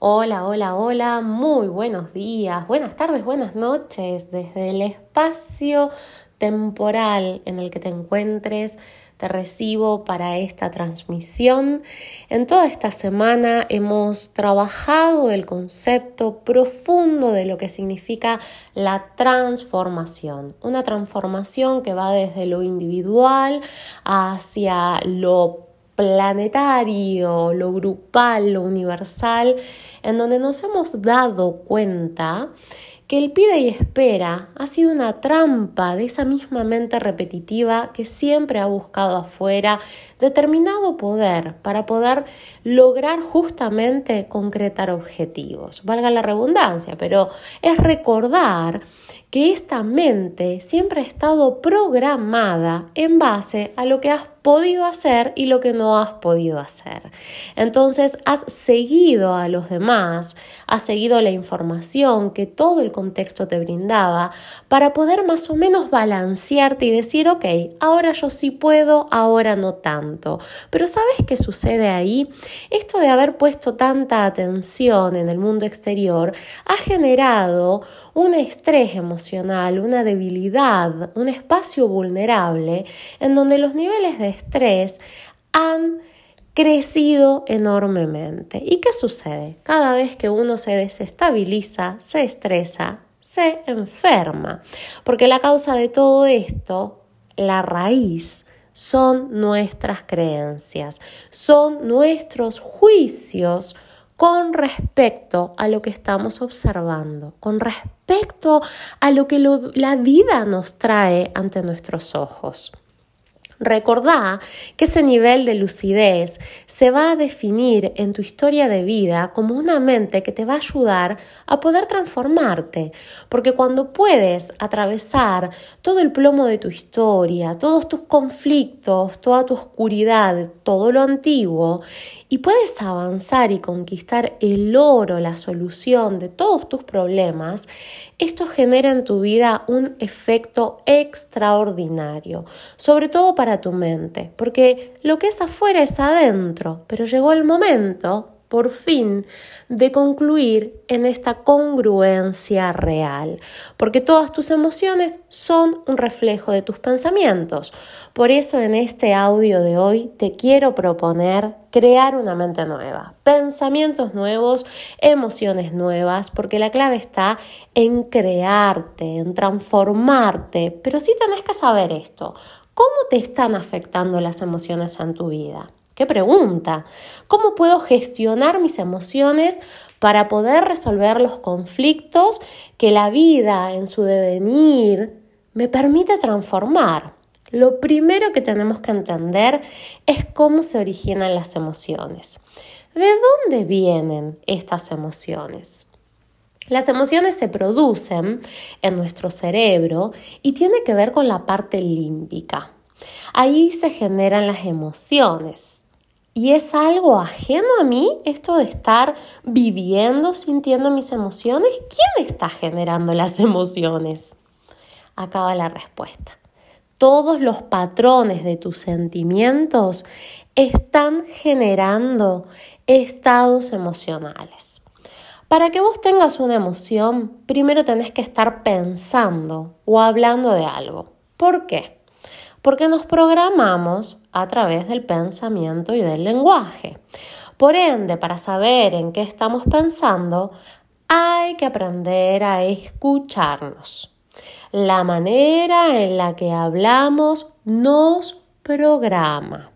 Hola, hola, hola, muy buenos días, buenas tardes, buenas noches desde el espacio temporal en el que te encuentres. Te recibo para esta transmisión. En toda esta semana hemos trabajado el concepto profundo de lo que significa la transformación. Una transformación que va desde lo individual hacia lo planetario, lo grupal, lo universal, en donde nos hemos dado cuenta que el pide y espera ha sido una trampa de esa misma mente repetitiva que siempre ha buscado afuera determinado poder para poder lograr justamente concretar objetivos. Valga la redundancia, pero es recordar que esta mente siempre ha estado programada en base a lo que has podido hacer y lo que no has podido hacer. Entonces has seguido a los demás, has seguido la información que todo el contexto te brindaba para poder más o menos balancearte y decir, ok, ahora yo sí puedo, ahora no tanto. Pero ¿sabes qué sucede ahí? Esto de haber puesto tanta atención en el mundo exterior ha generado un estrés emocional, una debilidad, un espacio vulnerable en donde los niveles de estrés han crecido enormemente. ¿Y qué sucede? Cada vez que uno se desestabiliza, se estresa, se enferma. Porque la causa de todo esto, la raíz, son nuestras creencias, son nuestros juicios con respecto a lo que estamos observando, con respecto a lo que la vida nos trae ante nuestros ojos. Recordá que ese nivel de lucidez se va a definir en tu historia de vida como una mente que te va a ayudar a poder transformarte, porque cuando puedes atravesar todo el plomo de tu historia, todos tus conflictos, toda tu oscuridad, todo lo antiguo, y puedes avanzar y conquistar el oro, la solución de todos tus problemas, esto genera en tu vida un efecto extraordinario, sobre todo para tu mente, porque lo que es afuera es adentro, pero llegó el momento por fin de concluir en esta congruencia real, porque todas tus emociones son un reflejo de tus pensamientos. Por eso en este audio de hoy te quiero proponer crear una mente nueva, pensamientos nuevos, emociones nuevas, porque la clave está en crearte, en transformarte, pero sí tenés que saber esto. ¿Cómo te están afectando las emociones en tu vida? ¿Qué pregunta? ¿Cómo puedo gestionar mis emociones para poder resolver los conflictos que la vida en su devenir me permite transformar? Lo primero que tenemos que entender es cómo se originan las emociones. ¿De dónde vienen estas emociones? Las emociones se producen en nuestro cerebro y tiene que ver con la parte límbica. Ahí se generan las emociones. Y es algo ajeno a mí esto de estar viviendo, sintiendo mis emociones. ¿Quién está generando las emociones? Acaba la respuesta. Todos los patrones de tus sentimientos están generando estados emocionales. Para que vos tengas una emoción, primero tenés que estar pensando o hablando de algo. ¿Por qué? Porque nos programamos a través del pensamiento y del lenguaje. Por ende, para saber en qué estamos pensando, hay que aprender a escucharnos. La manera en la que hablamos nos programa.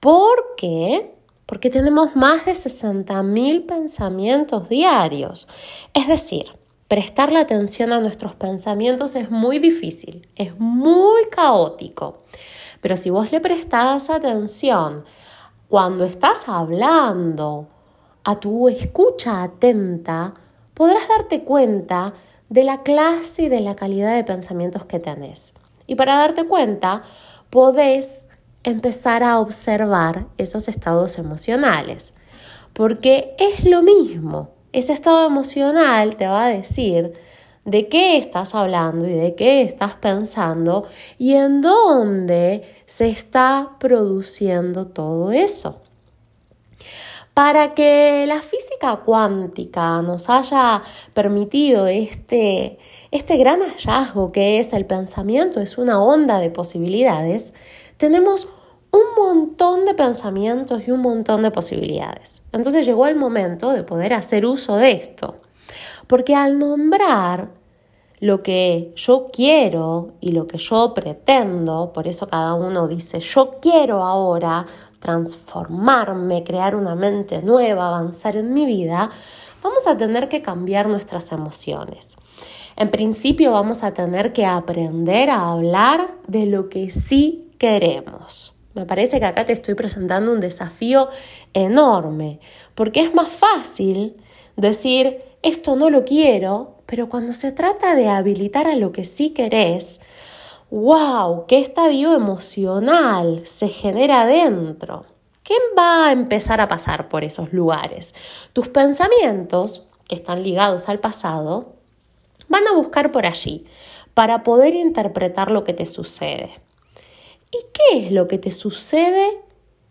¿Por qué? Porque tenemos más de 60.000 pensamientos diarios. Es decir, prestarle atención a nuestros pensamientos es muy difícil, es muy caótico. Pero si vos le prestás atención cuando estás hablando, a tu escucha atenta, podrás darte cuenta de la clase y de la calidad de pensamientos que tenés. Y para darte cuenta, podés empezar a observar esos estados emocionales, porque es lo mismo ese estado emocional te va a decir de qué estás hablando y de qué estás pensando y en dónde se está produciendo todo eso. Para que la física cuántica nos haya permitido este, este gran hallazgo que es el pensamiento, es una onda de posibilidades, tenemos un montón de pensamientos y un montón de posibilidades. Entonces llegó el momento de poder hacer uso de esto. Porque al nombrar lo que yo quiero y lo que yo pretendo, por eso cada uno dice, yo quiero ahora transformarme, crear una mente nueva, avanzar en mi vida, vamos a tener que cambiar nuestras emociones. En principio vamos a tener que aprender a hablar de lo que sí queremos. Me parece que acá te estoy presentando un desafío enorme, porque es más fácil decir, esto no lo quiero, pero cuando se trata de habilitar a lo que sí querés, wow, qué estadio emocional se genera dentro. ¿Qué va a empezar a pasar por esos lugares? Tus pensamientos, que están ligados al pasado, van a buscar por allí para poder interpretar lo que te sucede. ¿Y qué es lo que te sucede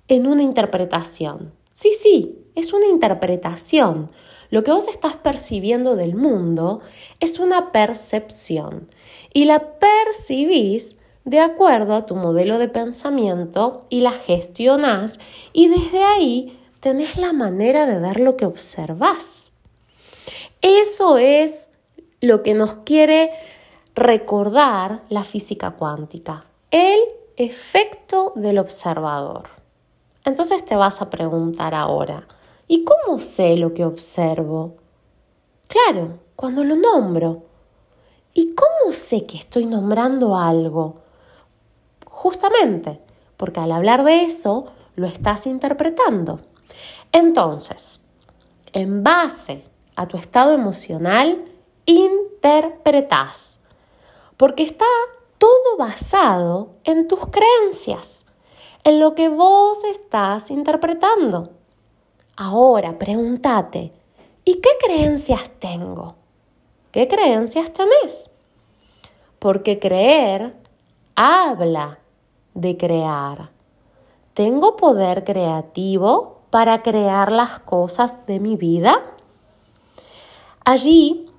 en una interpretación? Sí, sí, es una interpretación. Lo que vos estás percibiendo del mundo es una percepción y la percibís de acuerdo a tu modelo de pensamiento y la gestionás y desde ahí tenés la manera de ver lo que observás. Eso es lo que nos quiere recordar la física cuántica, el efecto del observador. Entonces te vas a preguntar ahora, ¿y cómo sé lo que observo? Claro, cuando lo nombro. ¿Y cómo sé que estoy nombrando algo? Justamente, porque al hablar de eso, lo estás interpretando. Entonces, en base a tu estado emocional, interpretas, porque está todo basado en tus creencias, en lo que vos estás interpretando. Ahora, pregúntate, ¿y qué creencias tengo? ¿Qué creencias tenés? Porque creer habla de crear. ¿Tengo poder creativo para crear las cosas de mi vida? Allí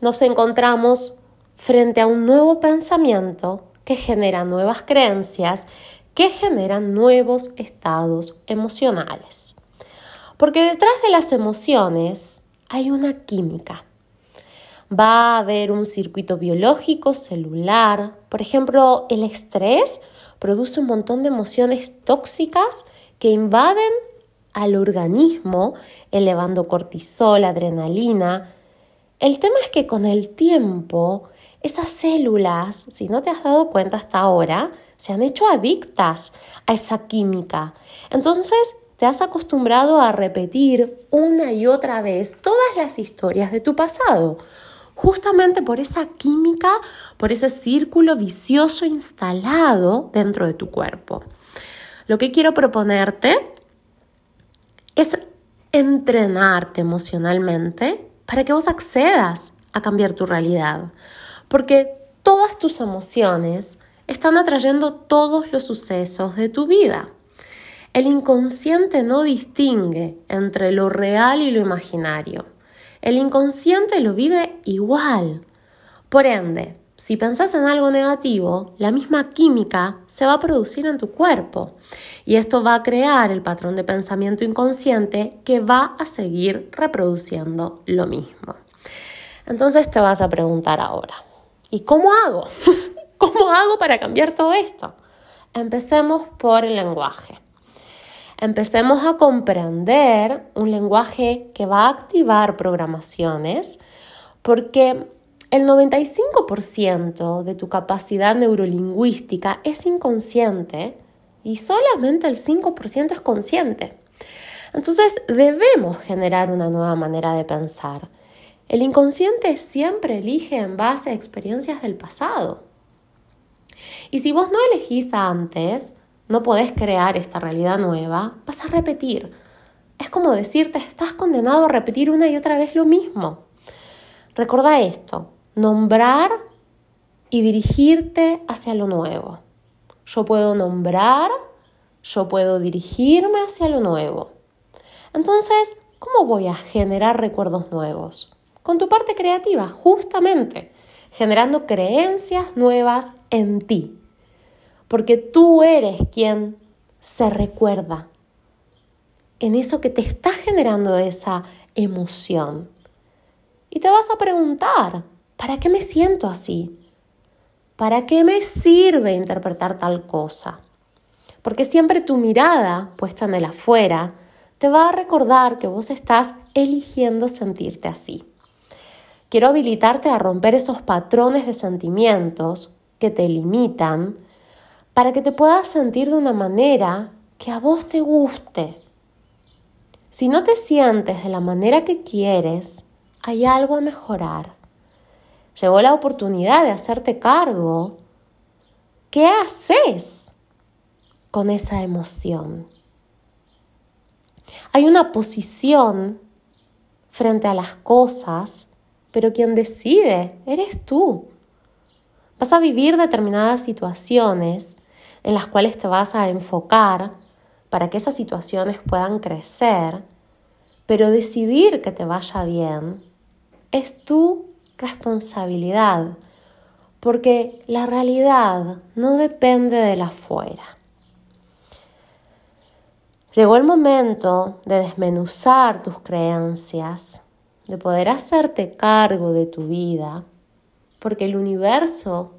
nos encontramos frente a un nuevo pensamiento que genera nuevas creencias, que generan nuevos estados emocionales. Porque detrás de las emociones hay una química. Va a haber un circuito biológico, celular. Por ejemplo, el estrés produce un montón de emociones tóxicas que invaden al organismo, elevando cortisol, adrenalina. El tema es que con el tiempo, esas células, si no te has dado cuenta hasta ahora, se han hecho adictas a esa química. Entonces, te has acostumbrado a repetir una y otra vez todas las historias de tu pasado justamente por esa química, por ese círculo vicioso instalado dentro de tu cuerpo. Lo que quiero proponerte es entrenarte emocionalmente para que vos accedas a cambiar tu realidad, porque todas tus emociones están atrayendo todos los sucesos de tu vida. El inconsciente no distingue entre lo real y lo imaginario. El inconsciente lo vive igual. Por ende, si pensás en algo negativo, la misma química se va a producir en tu cuerpo y esto va a crear el patrón de pensamiento inconsciente que va a seguir reproduciendo lo mismo. Entonces te vas a preguntar ahora, ¿y cómo hago? ¿Cómo hago para cambiar todo esto? Empecemos por el lenguaje empecemos a comprender un lenguaje que va a activar programaciones, porque el 95% de tu capacidad neurolingüística es inconsciente y solamente el 5% es consciente. Entonces debemos generar una nueva manera de pensar. El inconsciente siempre elige en base a experiencias del pasado. Y si vos no elegís antes, no podés crear esta realidad nueva, vas a repetir. Es como decirte, estás condenado a repetir una y otra vez lo mismo. Recuerda esto, nombrar y dirigirte hacia lo nuevo. Yo puedo nombrar, yo puedo dirigirme hacia lo nuevo. Entonces, ¿cómo voy a generar recuerdos nuevos? Con tu parte creativa, justamente, generando creencias nuevas en ti. Porque tú eres quien se recuerda en eso que te está generando esa emoción. Y te vas a preguntar, ¿para qué me siento así? ¿Para qué me sirve interpretar tal cosa? Porque siempre tu mirada puesta en el afuera te va a recordar que vos estás eligiendo sentirte así. Quiero habilitarte a romper esos patrones de sentimientos que te limitan para que te puedas sentir de una manera que a vos te guste. Si no te sientes de la manera que quieres, hay algo a mejorar. Llegó la oportunidad de hacerte cargo. ¿Qué haces con esa emoción? Hay una posición frente a las cosas, pero quien decide eres tú. Vas a vivir determinadas situaciones en las cuales te vas a enfocar para que esas situaciones puedan crecer, pero decidir que te vaya bien es tu responsabilidad, porque la realidad no depende de la afuera. Llegó el momento de desmenuzar tus creencias, de poder hacerte cargo de tu vida, porque el universo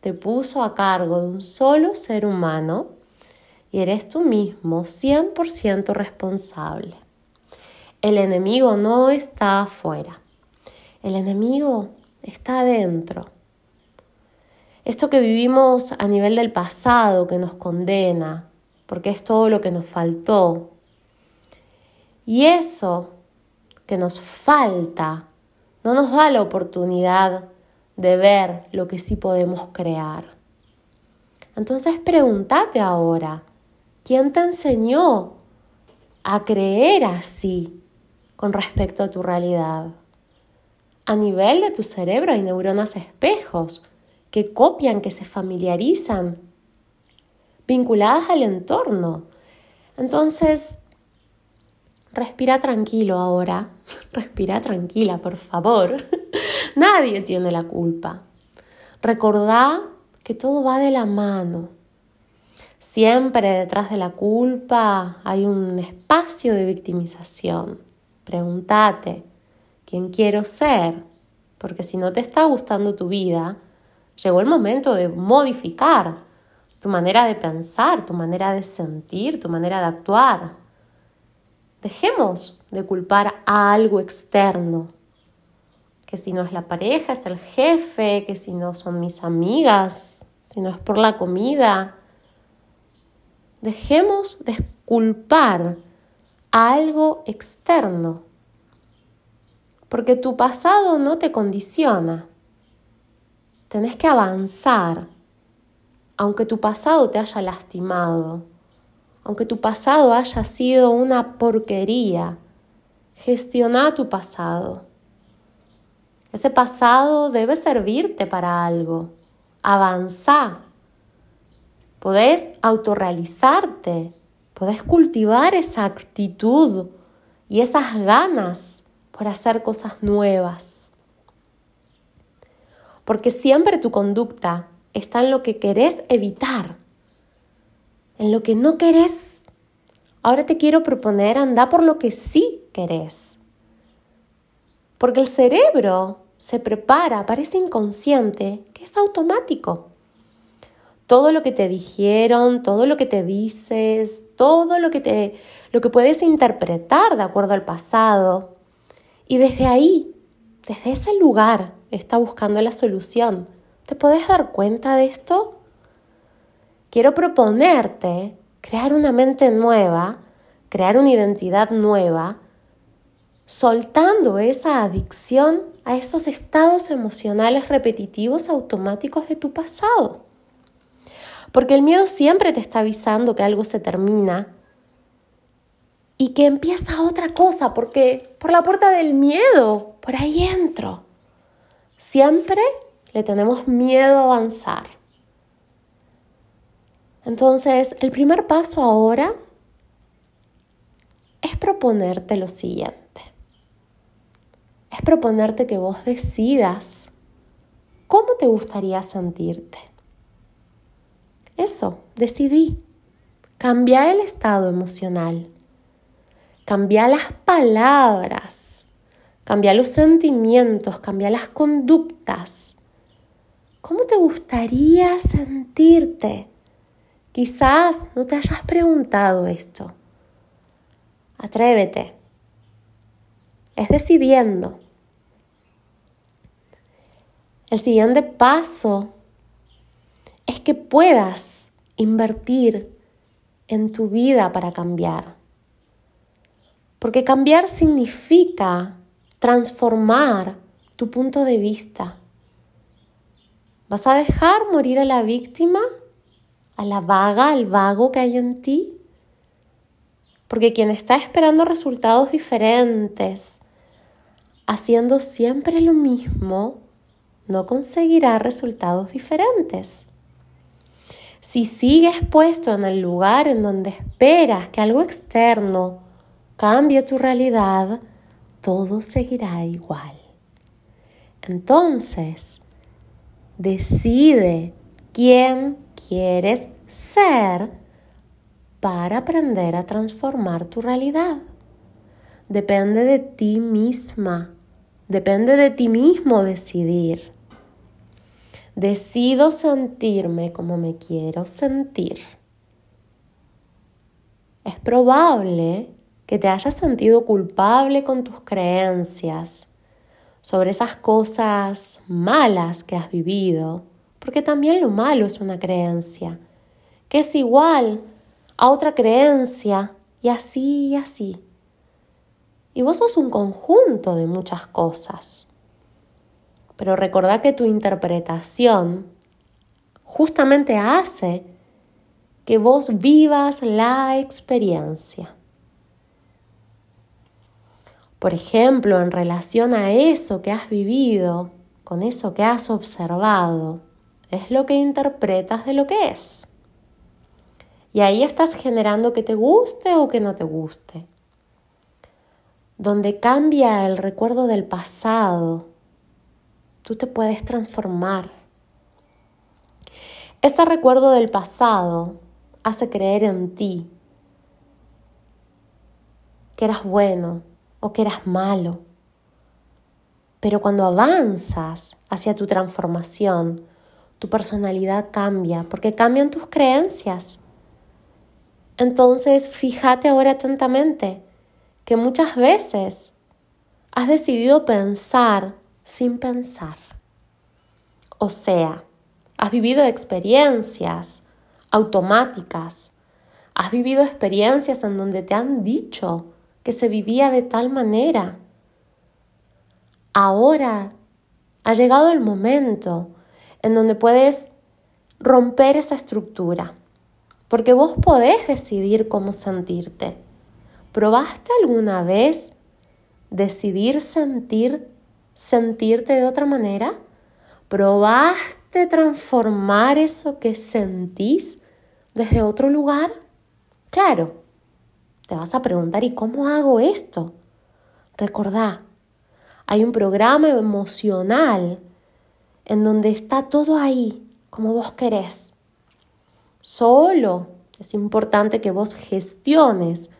te puso a cargo de un solo ser humano y eres tú mismo 100% responsable. El enemigo no está afuera, el enemigo está adentro. Esto que vivimos a nivel del pasado que nos condena, porque es todo lo que nos faltó. Y eso que nos falta no nos da la oportunidad de ver lo que sí podemos crear. Entonces pregúntate ahora, ¿quién te enseñó a creer así con respecto a tu realidad? A nivel de tu cerebro hay neuronas espejos que copian, que se familiarizan, vinculadas al entorno. Entonces, respira tranquilo ahora, respira tranquila, por favor. Nadie tiene la culpa. Recordá que todo va de la mano. Siempre detrás de la culpa hay un espacio de victimización. Pregúntate, ¿quién quiero ser? Porque si no te está gustando tu vida, llegó el momento de modificar tu manera de pensar, tu manera de sentir, tu manera de actuar. Dejemos de culpar a algo externo que si no es la pareja, es el jefe, que si no son mis amigas, si no es por la comida. Dejemos de culpar a algo externo, porque tu pasado no te condiciona. Tenés que avanzar, aunque tu pasado te haya lastimado, aunque tu pasado haya sido una porquería. Gestiona tu pasado ese pasado debe servirte para algo. Avanzar. Podés autorrealizarte. Podés cultivar esa actitud y esas ganas por hacer cosas nuevas. Porque siempre tu conducta está en lo que querés evitar, en lo que no querés. Ahora te quiero proponer andar por lo que sí querés. Porque el cerebro se prepara, parece inconsciente, que es automático. Todo lo que te dijeron, todo lo que te dices, todo lo que te lo que puedes interpretar de acuerdo al pasado y desde ahí, desde ese lugar está buscando la solución. ¿Te puedes dar cuenta de esto? Quiero proponerte crear una mente nueva, crear una identidad nueva soltando esa adicción a estos estados emocionales repetitivos automáticos de tu pasado. Porque el miedo siempre te está avisando que algo se termina y que empieza otra cosa, porque por la puerta del miedo, por ahí entro. Siempre le tenemos miedo a avanzar. Entonces, el primer paso ahora es proponerte lo siguiente. proponerte que vos decidas cómo te gustaría sentirte. Eso, decidí. Cambia el estado emocional. Cambia las palabras. Cambia los sentimientos. Cambia las conductas. ¿Cómo te gustaría sentirte? Quizás no te hayas preguntado esto. Atrévete. Es decidiendo. El siguiente paso es que puedas invertir en tu vida para cambiar. Porque cambiar significa transformar tu punto de vista. ¿Vas a dejar morir a la víctima, a la vaga, al vago que hay en ti? Porque quien está esperando resultados diferentes, haciendo siempre lo mismo, no conseguirá resultados diferentes. Si sigues puesto en el lugar en donde esperas que algo externo cambie tu realidad, todo seguirá igual. Entonces, Decide quién quieres ser para aprender a transformar tu realidad. Depende de ti misma, depende de ti mismo decidir. Decido sentirme como me quiero sentir. Es probable que te hayas sentido culpable con tus creencias sobre esas cosas malas que has vivido, porque también lo malo es una creencia, que es igual a otra creencia y así y así. Y vos sos un conjunto de muchas cosas. Pero recordá que tu interpretación justamente hace que vos vivas la experiencia. Por ejemplo, en relación a eso que has vivido, con eso que has observado, es lo que interpretas de lo que es. Y ahí estás generando que te guste o que no te guste. Donde cambia el recuerdo del pasado, tú te puedes transformar. Ese recuerdo del pasado hace creer en ti, que eras bueno, o que eras malo. Pero cuando avanzas hacia tu transformación, tu personalidad cambia porque cambian tus creencias. Entonces, fíjate ahora atentamente que muchas veces has decidido pensar sin pensar. O sea, has vivido experiencias automáticas, has vivido experiencias en donde te han dicho que se vivía de tal manera. Ahora ha llegado el momento en donde puedes romper esa estructura, porque vos podés decidir cómo sentirte. ¿Probaste alguna vez decidir sentir, sentirte de otra manera? ¿Probaste transformar eso que sentís desde otro lugar? Claro, te vas a preguntar, ¿y cómo hago esto? Recordá, hay un programa emocional en donde está todo ahí, como vos querés. Solo es importante que vos gestiones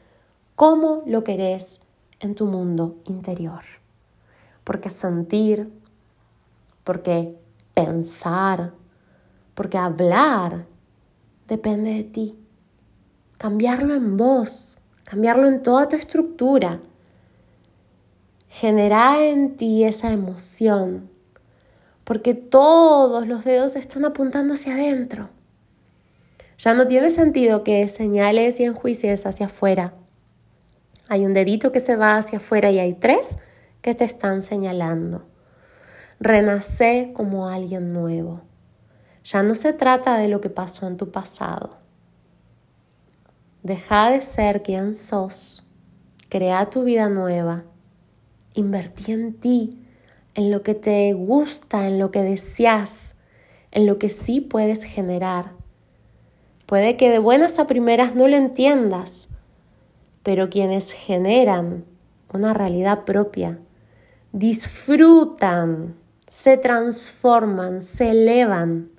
cómo lo querés en tu mundo interior. Porque sentir, porque pensar, porque hablar, depende de ti. Cambiarlo en vos cambiarlo en toda tu estructura. Generar en ti esa emoción, porque todos los dedos están apuntando hacia adentro. Ya no tiene sentido que señales y enjuicies hacia afuera. Hay un dedito que se va hacia afuera y hay tres que te están señalando. Renace como alguien nuevo. Ya no se trata de lo que pasó en tu pasado. Deja de ser quien sos. Crea tu vida nueva. Invertí en ti, en lo que te gusta, en lo que deseas, en lo que sí puedes generar. Puede que de buenas a primeras no lo entiendas, pero quienes generan una realidad propia disfrutan, se transforman, se elevan.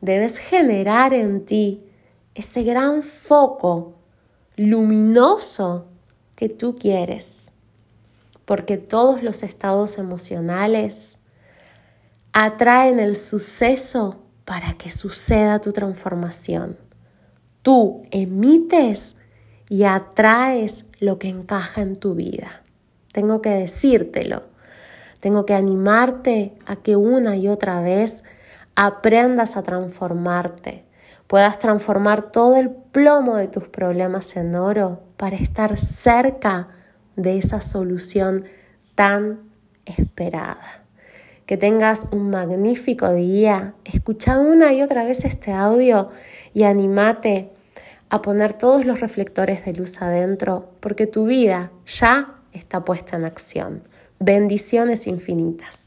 Debes generar en ti ese gran foco luminoso que tú quieres, porque todos los estados emocionales atraen el suceso para que suceda tu transformación. Tú emites y atraes lo que encaja en tu vida. Tengo que decírtelo. Tengo que animarte a que una y otra vez aprendas a transformarte, puedas transformar todo el plomo de tus problemas en oro para estar cerca de esa solución tan esperada. Que tengas un magnífico día. Escucha una y otra vez este audio y animate a poner todos los reflectores de luz adentro porque tu vida ya está puesta en acción. Bendiciones infinitas.